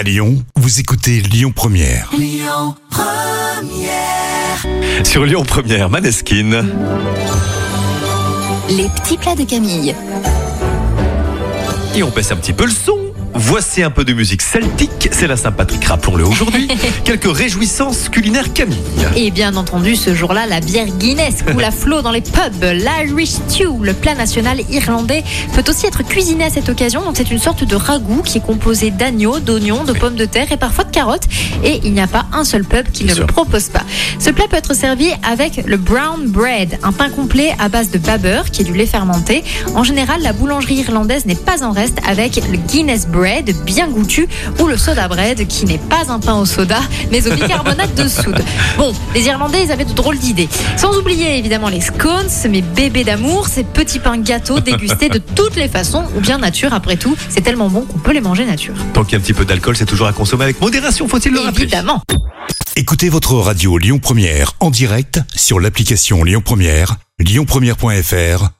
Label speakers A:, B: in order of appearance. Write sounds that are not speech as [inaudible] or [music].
A: À Lyon, vous écoutez Lyon Première.
B: Sur Lyon Première, Maneskin.
C: Les petits plats de Camille.
B: Et on baisse un petit peu le son. Voici un peu de musique celtique, c'est la Saint-Patrick, rappelons-le aujourd'hui. [laughs] Quelques réjouissances culinaires Camille.
C: Et bien entendu, ce jour-là, la bière Guinness coule à [laughs] flot dans les pubs. L'Irish Stew, le plat national irlandais, peut aussi être cuisiné à cette occasion. Donc c'est une sorte de ragoût qui est composé d'agneau, d'oignons, de pommes de terre et parfois de carottes. Et il n'y a pas un seul pub qui ne
B: sûr.
C: le propose pas. Ce plat peut être servi avec le brown bread, un pain complet à base de babber, qui est du lait fermenté. En général, la boulangerie irlandaise n'est pas en reste avec le Guinness bread, bien goûtu, ou le soda bread, qui n'est pas un pain au soda, mais au bicarbonate de soude. [laughs] Bon, les Irlandais, ils avaient de drôles d'idées. Sans oublier évidemment les scones, mes bébés d'amour, ces petits pains gâteaux dégustés de [laughs] toutes les façons, ou bien nature après tout. C'est tellement bon qu'on peut les manger nature.
B: Tant qu'il y a un petit peu d'alcool, c'est toujours à consommer avec modération, faut-il le rappeler
C: Évidemment.
A: Écoutez votre radio Lyon Première en direct sur l'application Lyon Première, lyonpremière.fr